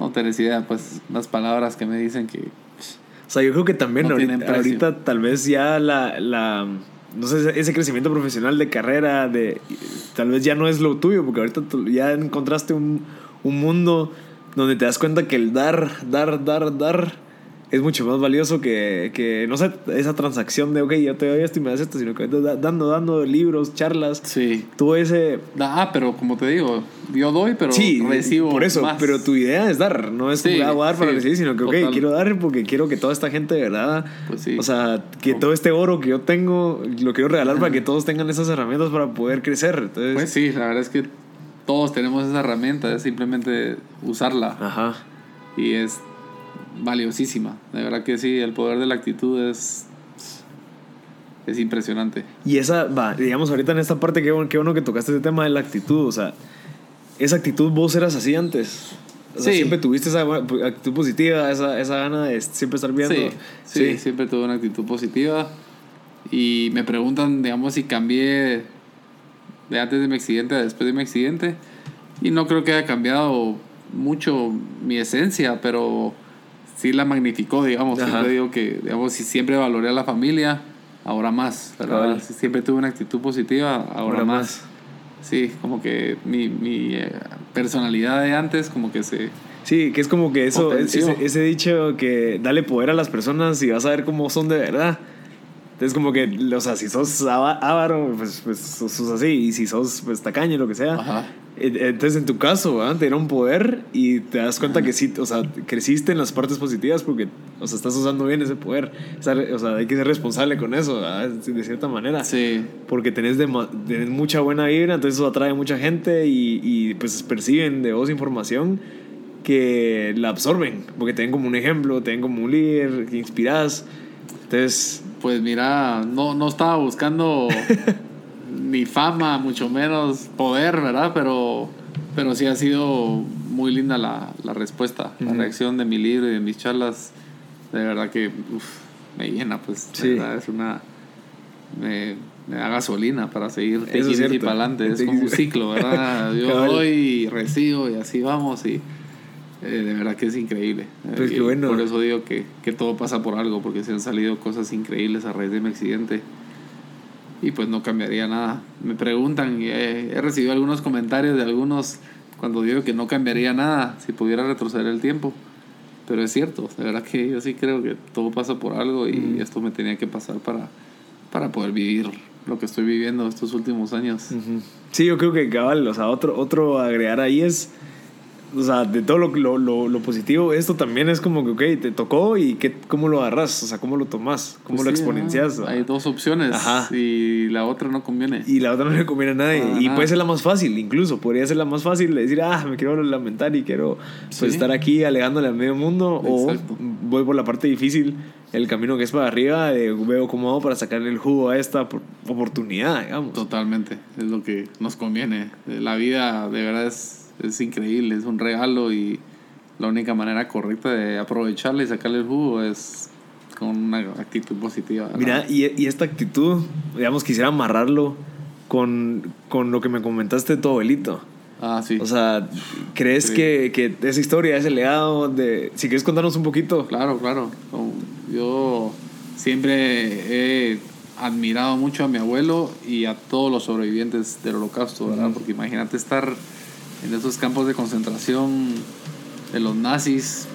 no tenés idea, pues las palabras que me dicen que O sea, yo creo que también No ahorita, ahorita tal vez ya la, la, no sé, ese crecimiento profesional de carrera, de, tal vez ya no es lo tuyo, porque ahorita ya encontraste un, un mundo donde te das cuenta que el dar, dar, dar, dar es mucho más valioso que, que no sé, esa transacción de, ok, yo te doy esto y me das esto, sino que da- dando, dando libros, charlas, sí. todo ese... Ah, pero como te digo, yo doy, pero sí, recibo por eso, más. pero tu idea es dar, no es Sí, como, ah, voy a dar para sí, recibir, sino que, ok, total. quiero dar porque quiero que toda esta gente de verdad, Pues sí. o sea, que todo este oro que yo tengo, lo quiero regalar para que todos tengan esas herramientas para poder crecer. Entonces, Pues sí, la verdad es que todos tenemos esa herramienta, es simplemente usarla ajá. y es valiosísima. De verdad que sí, el poder de la actitud es es impresionante. Y esa, va, digamos, ahorita en esta parte, qué bueno, qué bueno que tocaste ese tema de la actitud, o sea, esa actitud vos eras así antes. O sea, Sí. siempre tuviste esa actitud positiva, esa, esa gana de siempre estar viendo. Sí, sí, siempre tuve una actitud positiva. Y me preguntan, digamos, si cambié de antes de mi accidente a después de mi accidente. Y no creo que haya cambiado mucho mi esencia, pero sí la magnificó, digamos. Ajá. Siempre digo que, digamos, si siempre valoré a la familia, ahora más, ¿verdad? Si siempre tuve una actitud positiva, ahora, Ahora más. más. Sí, como que mi, mi eh, personalidad de antes, como que se... Sí, que es como que eso, ese, ese dicho que dale poder a las personas y vas a ver cómo son de verdad. Entonces, como que, o sea, si sos ava- avaro, pues, pues sos, así. Y si sos pues, tacaño, lo que sea. Ajá. Eh, Entonces, en tu caso, ¿verdad? te dieron poder y te das cuenta que sí, o sea, creciste en las partes positivas porque, o sea, estás usando bien ese poder. O sea, o sea, hay que ser responsable con eso, de cierta manera. Sí. Porque tenés, dema- tenés mucha buena vibra, entonces eso atrae a mucha gente y, y, pues perciben de vos información que la absorben, porque te ven como un ejemplo, te ven como un líder, que inspiras. Entonces, Pues mira, no, no estaba buscando ni fama, mucho menos poder, ¿verdad? Pero, pero sí ha sido muy linda la, la respuesta, la reacción de mi libro y de mis charlas. De verdad que uf, me llena, pues. de Sí. verdad, es una. Me, me da gasolina para seguir y para adelante. Es como un ciclo, ¿verdad? Yo doy y recibo y así vamos y. eh, de verdad que es increíble. Pues Eh, bueno. Por eso digo que, que todo pasa por algo, porque se han salido cosas increíbles a raíz de mi accidente. Y pues no cambiaría nada. Me preguntan, y he, recibido algunos comentarios de algunos cuando digo que no cambiaría nada si pudiera retroceder el tiempo. Pero es cierto, de verdad que yo sí creo que todo pasa por algo y Mm. esto me tenía que pasar para, para poder vivir lo que estoy viviendo estos últimos años. ujú. sí, yo creo que cabal, o sea, otro, otro agregar ahí es, o sea, de todo lo, lo, lo, lo positivo, esto también es como que, ok, te tocó y qué, cómo lo agarras, o sea, cómo lo tomas, cómo Pues lo sí, exponencias. Hay dos opciones Ajá. y la otra no conviene. Y la otra no le conviene a nadie. Y nada. puede ser la más fácil, incluso. Podría ser la más fácil de decir, ah, me quiero lamentar y quiero pues, Sí. estar aquí alegándole al medio mundo. Exacto. O voy por la parte difícil, el camino que es para arriba, de veo cómo hago para sacarle el jugo a esta por- oportunidad, digamos. Totalmente, es lo que nos conviene. La vida de verdad es, es increíble, es un regalo y la única manera correcta de aprovecharla y sacarle el jugo es con una actitud positiva. ¿verdad? Mira, y, y esta actitud, digamos, quisiera amarrarlo con, con lo que me comentaste de tu abuelito. Ah, sí. O sea, ¿crees Sí. que, que esa historia, ese legado de... Si quieres contarnos un poquito. Claro, claro. Como Yo siempre he admirado mucho a mi abuelo y a todos los sobrevivientes del holocausto, ¿verdad? Ujú. Porque imagínate estar en esos campos de concentración de los nazis,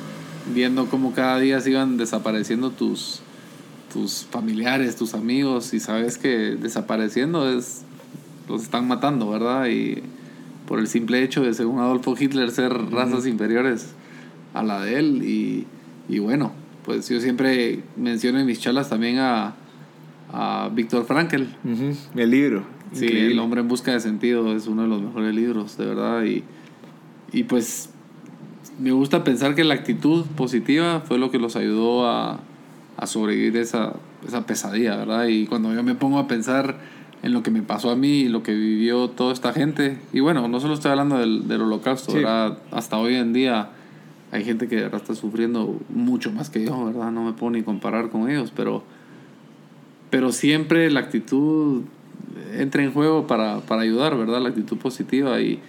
viendo cómo cada día se iban desapareciendo tus, tus familiares, tus amigos, y sabes que desapareciendo es los están matando, ¿verdad? Y por el simple hecho de, según Adolfo Hitler, ser razas inferiores a la de él. Y, y bueno, pues yo siempre menciono en mis charlas también a, a Víctor Frankl. Ujú, El libro. Sí, Increíble. El hombre en busca de sentido es uno de los mejores libros, de verdad. Y, y pues me gusta pensar que la actitud positiva fue lo que los ayudó a, a sobrevivir esa, esa pesadilla, ¿verdad? Y cuando yo me pongo a pensar en lo que me pasó a mí y lo que vivió toda esta gente, y bueno, no solo estoy hablando del, del holocausto, Sí. ¿verdad? Hasta hoy en día hay gente que está sufriendo mucho más que yo, ¿verdad? No me puedo ni comparar con ellos, pero, pero siempre la actitud entra en juego para, para ayudar, ¿verdad? La actitud positiva y,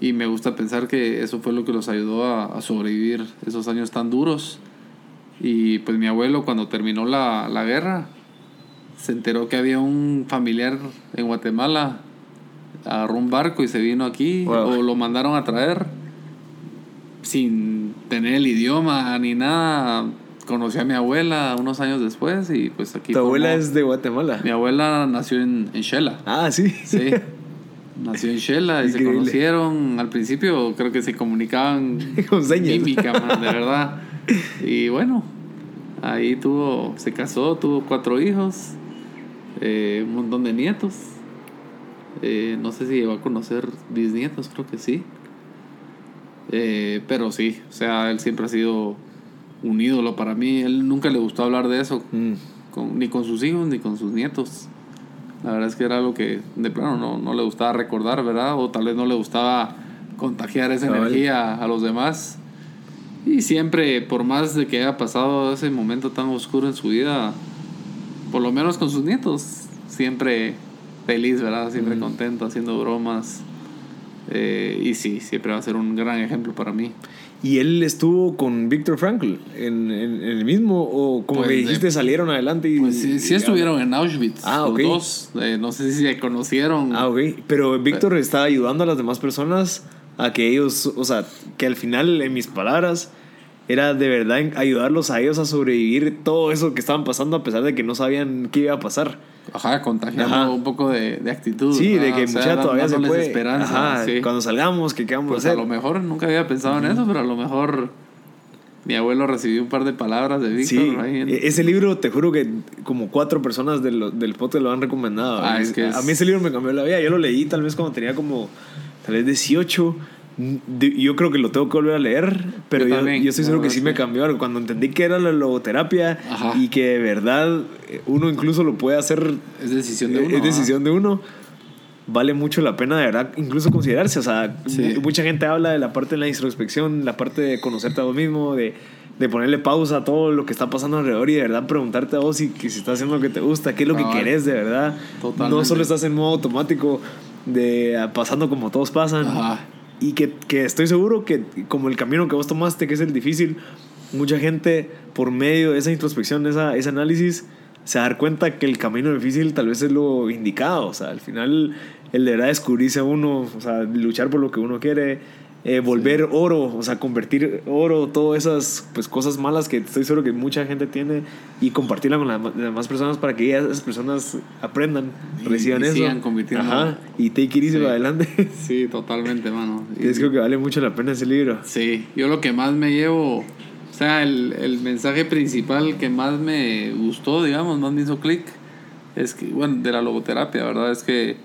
y me gusta pensar que eso fue lo que los ayudó a, a sobrevivir esos años tan duros. Y pues mi abuelo cuando terminó la, la guerra se enteró que había un familiar en Guatemala, agarró un barco y se vino aquí Wow. o lo mandaron a traer sin tener el idioma ni nada. Conocí a mi abuela unos años después y pues aquí... Tu abuela es de Guatemala. Mi abuela nació en, en Shela. Ah, sí. Sí. Nació en Shela y se conocieron. Al principio creo que se comunicaban Con señas. mímica, man, de verdad. Y bueno, ahí tuvo, se casó, tuvo cuatro hijos, eh, un montón de nietos. Eh, no sé si llegó a conocer bisnietos, creo que sí. Eh, pero sí, o sea, él siempre ha sido un ídolo para mí. Él nunca le gustó hablar de eso, Mm. con- ni con sus hijos ni con sus nietos. La verdad es que era algo que de plano no, no le gustaba recordar, ¿verdad? O tal vez no le gustaba contagiar esa Cabal. energía a los demás. Y siempre, por más de que haya pasado ese momento tan oscuro en su vida, por lo menos con sus nietos, siempre feliz, ¿verdad? Siempre Mm. contento, haciendo bromas. Eh, y sí, siempre va a ser un gran ejemplo para mí. ¿Y él estuvo con Víctor Frankl en, en- en el mismo? ¿O como Pues me dijiste, salieron adelante? Y, Pues sí, sí y- estuvieron en Auschwitz, Ah, los ok. dos. Eh, no sé si se conocieron. Ah, ok. Pero Víctor está ayudando a las demás personas a que ellos, o sea, que al final, en mis palabras, era de verdad ayudarlos a ellos a sobrevivir todo eso que estaban pasando a pesar de que no sabían qué iba a pasar. Ajá, contagiando un poco de, de, actitud. Sí, de que mucha todavía se puede. Esperanza, Ajá, cuando salgamos, ¿qué, qué vamos pues a hacer? lo mejor nunca había pensado en eso, pero a lo mejor mi abuelo recibió un par de palabras de Víctor. Sí, e-, ese libro, te juro que como cuatro personas del, del podcast lo han recomendado. Ah, es que A mí ese libro me cambió la vida. Yo lo leí tal vez cuando tenía como, tal vez 18 yo creo que lo tengo que volver a leer, pero yo, yo, estoy seguro que sí me cambió. Cuando entendí que era la logoterapia y que de verdad eh, uno incluso lo puede hacer. Es decisión de uno. Es decisión de uno. Vale mucho la pena de verdad incluso considerarse. O sea, mucha gente habla de la parte de la introspección, la parte de conocerte a vos mismo, de, de ponerle pausa a todo lo que está pasando alrededor y de verdad preguntarte a vos si, si estás haciendo lo que te gusta, qué es lo que querés de verdad. No solo estás en modo automático de pasando como todos pasan. Ajá y que, que, estoy seguro que como el camino que vos tomaste, que es el difícil, mucha gente por medio de esa introspección, esa, ese análisis, se da cuenta que el camino difícil tal vez es lo indicado. O sea, al final el de verdad descubrirse a uno, o sea, luchar por lo que uno quiere, eh, volver oro, o sea, convertir oro, todas esas pues, cosas malas que estoy seguro que mucha gente tiene y compartirla con las demás personas para que esas personas aprendan, reciban eso. Sigan convirtiendo. Ajá, y take it easy adelante. Sí, totalmente, mano. Y es creo que vale mucho la pena ese libro. Sí, yo lo que más me llevo, o sea, el, el mensaje principal que más me gustó, digamos, más me hizo clic, es que, bueno, de la logoterapia, ¿verdad? Es que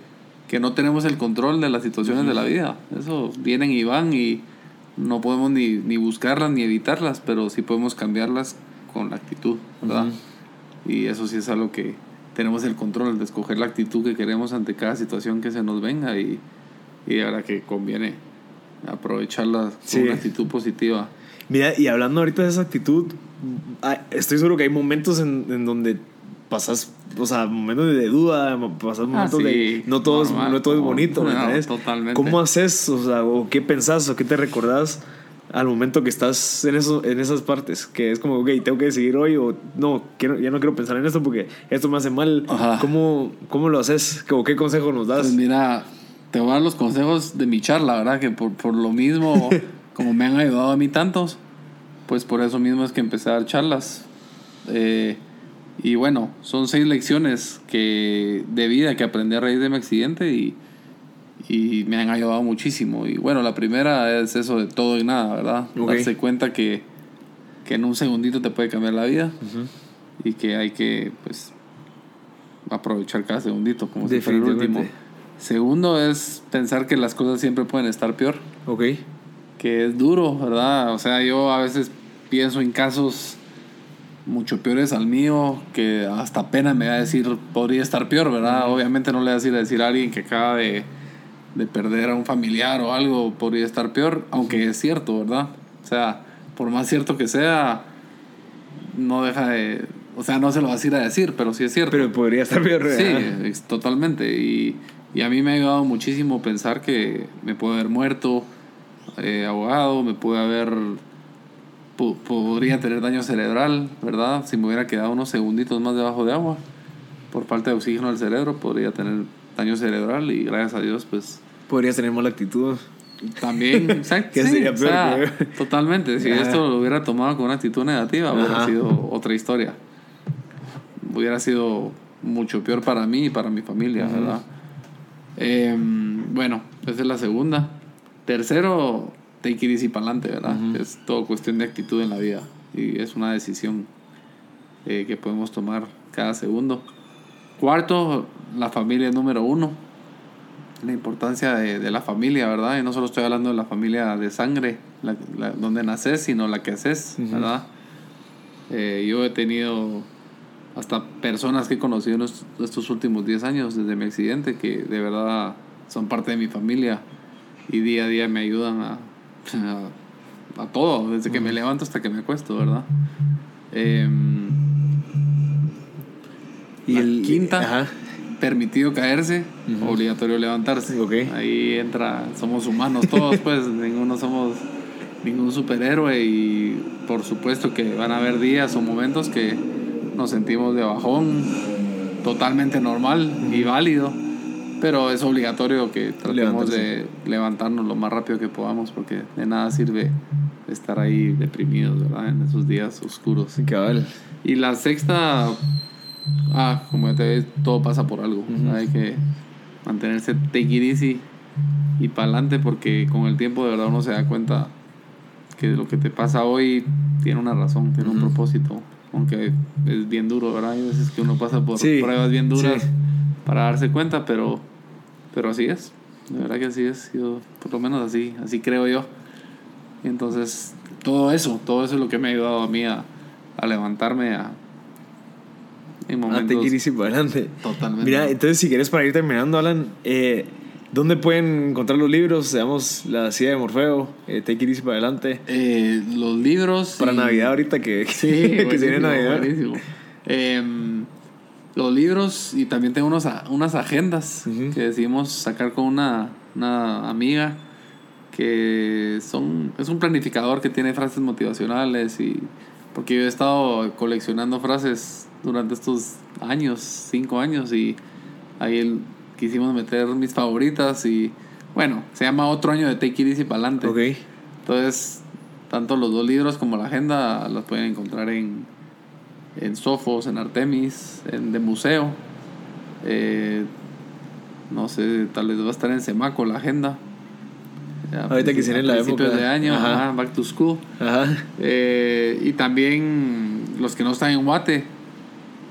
que no tenemos el control de las situaciones de la vida. Eso vienen y van y no podemos ni, ni buscarlas ni evitarlas, pero sí podemos cambiarlas con la actitud, ¿verdad? Y eso sí es algo que tenemos el control de escoger la actitud que queremos ante cada situación que se nos venga y, y ahora que conviene aprovecharla con una actitud positiva. Mira, y hablando ahorita de esa actitud, estoy seguro que hay momentos en, en donde pasas o sea, momentos de duda, pasas momentos ah, de no todo, es, no todo es bonito, Totalmente. ¿Cómo haces, o sea, o qué pensás o qué te recordás al momento que estás en eso en esas partes, que es como, ok, tengo que decidir hoy o no, quiero, ya no quiero pensar en esto porque esto me hace mal. ¿Cómo, ¿Cómo lo haces? ¿O qué consejo nos das? Pues mira, te voy a dar los consejos de mi charla, ¿verdad? Que por, por lo mismo, como me han ayudado a mí tantos, pues por eso mismo es que empecé a dar charlas. Eh, y bueno, son seis lecciones que, de vida que aprendí a raíz de mi accidente y, y me han ayudado muchísimo. Y bueno, la primera es eso de todo y nada, ¿verdad? Darse cuenta que, que en un segundito te puede cambiar la vida y que hay que, pues, aprovechar cada segundito como si fuera el último. Segundo es pensar que las cosas siempre pueden estar peor. Ok. Que es duro, ¿verdad? O sea, yo a veces pienso en casos mucho peores al mío, que hasta pena me va a decir, podría estar peor, ¿verdad? Obviamente no le voy a decir a, decir a alguien que acaba de, de, perder a un familiar o algo, podría estar peor, aunque es cierto, ¿verdad? O sea, por más cierto que sea, no deja de... O sea, no se lo va a decir a decir, pero sí es cierto. Pero podría estar peor, ¿verdad? Sí, totalmente. Y, y, a mí me ha ayudado muchísimo pensar que me puede haber muerto eh, abogado, me puede haber podría tener daño cerebral, ¿verdad? Si me hubiera quedado unos segunditos más debajo de agua, por falta de oxígeno al cerebro, podría tener daño cerebral y gracias a Dios, pues... Podría tener mala actitud. También, exacto. sería peor, totalmente. Si esto lo hubiera tomado con una actitud negativa, hubiera sido otra historia. Hubiera sido mucho peor para mí y para mi familia, ¿verdad? Em, bueno, esa es la segunda. Tercero, take it easy para adelante, ¿verdad? Es todo cuestión de actitud en la vida y es una decisión eh, que podemos tomar cada segundo. Cuarto, la familia número uno. La importancia de, la familia, ¿verdad? Y no solo estoy hablando de la familia de sangre, la, donde naces, sino la que haces, ¿verdad? Eh, yo he tenido hasta personas que he conocido en estos últimos 10 años desde mi accidente que de verdad son parte de mi familia y día a día me ayudan a, a, todo, desde que me levanto hasta que me acuesto, ¿verdad? Em, y el quinta, permitido caerse, obligatorio levantarse. Ahí entra, somos humanos todos, pues, ninguno somos ningún superhéroe y por supuesto que van a haber días o momentos que nos sentimos de bajón, totalmente normal y válido pero es obligatorio que tratemos de levantarnos lo más rápido que podamos porque de nada sirve estar ahí deprimidos, ¿verdad? En esos días oscuros. Cabal. Y la sexta, ah, como ya te ves, todo pasa por algo. Hay que mantenerse take it easy y para adelante porque con el tiempo de verdad uno se da cuenta que lo que te pasa hoy tiene una razón, tiene un propósito. Aunque es bien duro, ¿verdad? Hay veces que uno pasa por pruebas bien duras para darse cuenta, pero, pero así es. De verdad que así es. Yo, por lo menos así, así creo yo. Y entonces, todo eso, todo eso es lo que me ha ayudado a mí a, a levantarme a, en momentos. Ah, te adelante. Totalmente. Mira, entonces si quieres para ir terminando, Alan, eh, ¿dónde pueden encontrar los libros? Digamos, La Silla de Morfeo, eh, Take It Easy para adelante. Eh, los libros. Para Navidad ahorita que, sí, que se viene Navidad. Em, los libros y también tengo unos, unas agendas que decidimos sacar con una, una amiga que son es un planificador que tiene frases motivacionales y porque yo he estado coleccionando frases durante estos años, cinco años, y ahí quisimos meter mis favoritas y bueno, se llama Otro año de Take It Easy para adelante. Entonces, tanto los dos libros como la agenda las pueden encontrar en, en Sofos, en Artemis, en de museo. Eh, no sé, tal vez va a estar en Semaco la agenda. Ahorita que en la época. de año, back to school. Eh, y también los que no están en Guate.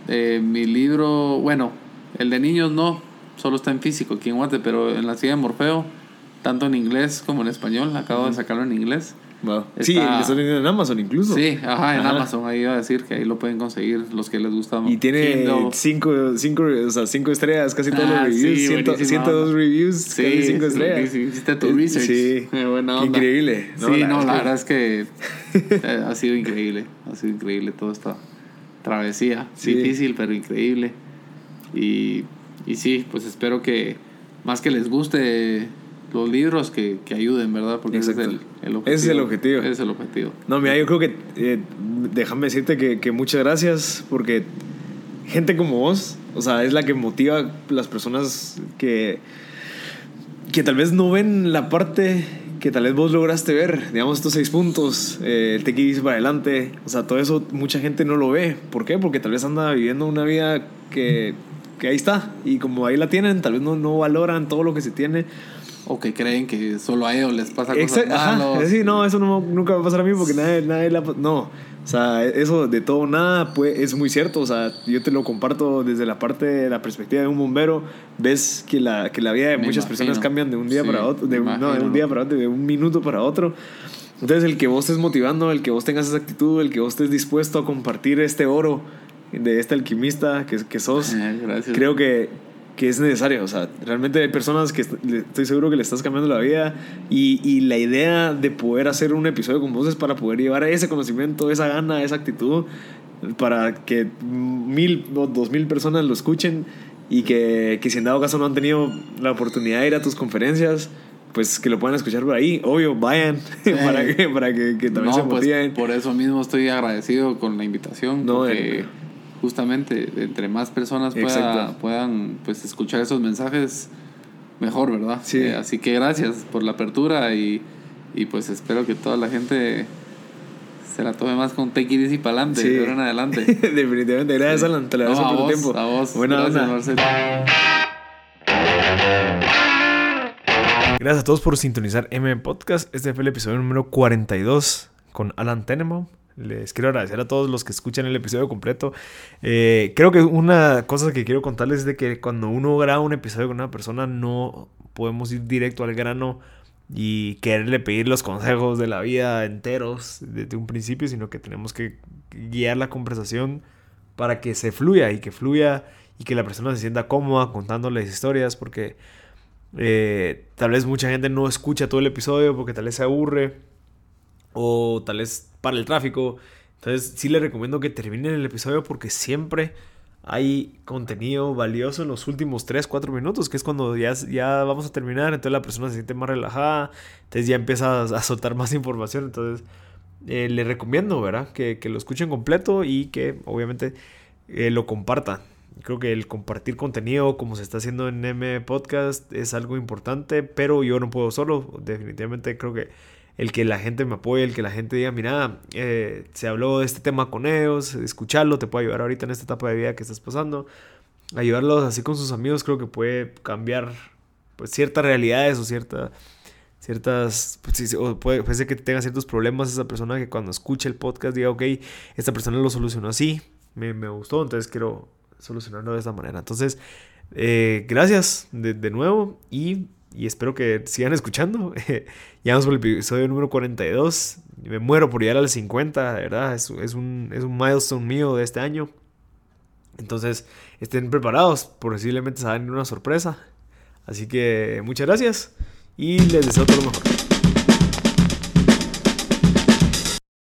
Eh, mi libro, bueno, el de niños no, solo está en físico aquí en Guate, pero en la ciudad de Morfeo, tanto en inglés como en español, acabo de sacarlo en inglés. Sí, está en Amazon incluso. Sí, ajá, en Amazon. Ahí iba a decir que ahí lo pueden conseguir los que les gusta. Y tiene cinco, cinco, o sea, cinco estrellas, casi todos los ah, reviews. Sí, 102 reviews, sí, casi cinco estrellas. Hiciste tu research. Sí, increíble. sí, no, la verdad es que eh, ha sido increíble. Ha sido increíble toda esta travesía. Difícil, pero increíble. Y, y sí, pues espero que más que les guste los libros que, que ayuden, ¿verdad? Porque ese es el, el, objetivo. Ese es el objetivo. Ese es el objetivo. No, mira, yo creo que, eh, déjame decirte que, que, muchas gracias porque gente como vos, o sea, es la que motiva a las personas que, que tal vez no ven la parte que tal vez vos lograste ver, digamos, estos seis puntos, eh, el te para adelante, o sea, todo eso mucha gente no lo ve. ¿Por qué? Porque tal vez anda viviendo una vida que, que ahí está y como ahí la tienen, tal vez no, no valoran todo lo que se tiene o que creen que solo a ellos les pasa cosas malas. Sí, no, eso no, nunca va a pasar a mí porque nadie, nadie la... No, o sea, eso de todo nada pues, es muy cierto. O sea, yo te lo comparto desde la parte de la perspectiva de un bombero. Ves que la, que la vida de muchas personas cambian de un día para otro. De, no, de un día para otro, de un minuto para otro. Entonces, el que vos estés motivando, el que vos tengas esa actitud, el que vos estés dispuesto a compartir este oro de este alquimista que, que sos, creo que que es necesario. O sea, realmente hay personas que estoy seguro que le estás cambiando la vida y, y, la idea de poder hacer un episodio con vos es para poder llevar ese conocimiento, esa gana, esa actitud, para que mil o dos mil personas lo escuchen y que, que si en dado caso no han tenido la oportunidad de ir a tus conferencias, pues que lo puedan escuchar por ahí. Obvio, vayan para que, para que, también se pues, motiven. por eso mismo estoy agradecido con la invitación. No, porque justamente entre más personas puedan pues escuchar esos mensajes mejor verdad sí. Eh, así que gracias por la apertura y, y, pues espero que toda la gente se la tome más con take it y para adelante de ahora en adelante. Definitivamente. Gracias Alan te lo agradezco por tu tiempo. a vos. Buena gracias Marcelo. Gracias a todos por sintonizar M Podcast. Este fue el episodio número 42 con Alan Tenenbaum. Les quiero agradecer a todos los que escuchan el episodio completo. Eh, creo que una cosa que quiero contarles es de que cuando uno graba un episodio con una persona no podemos ir directo al grano y quererle pedir los consejos de la vida enteros desde un principio, sino que tenemos que guiar la conversación para que se fluya y que fluya y que la persona se sienta cómoda contándoles historias porque eh, tal vez mucha gente no escucha todo el episodio porque tal vez se aburre o tal vez para el tráfico. Entonces sí les recomiendo que terminen el episodio porque siempre hay contenido valioso en los últimos 3, 4 minutos, que es cuando ya, ya vamos a terminar, entonces la persona se siente más relajada, entonces ya empieza a soltar más información, entonces eh, les recomiendo, ¿verdad? Que, lo escuchen completo y que obviamente eh, lo compartan. Creo que el compartir contenido como se está haciendo en M Podcast es algo importante, pero yo no puedo solo, definitivamente creo que el que la gente me apoye, el que la gente diga, mira, eh, se habló de este tema con ellos, escucharlo te puede ayudar ahorita en esta etapa de vida que estás pasando. Ayudarlos así con sus amigos creo que puede cambiar pues, ciertas realidades o cierta, ciertas, pues, o puede, puede que tenga ciertos problemas esa persona que cuando escuche el podcast diga, ok, esta persona lo solucionó así, me, me gustó, entonces quiero solucionarlo de esta manera. Entonces, eh, gracias de, de nuevo y y espero que sigan escuchando. ya vamos por el episodio número 42. Me muero por llegar al 50, de verdad. Es, es, un, es un milestone mío de este año. Entonces, estén preparados. Posiblemente se una sorpresa. Así que muchas gracias y les deseo todo lo mejor.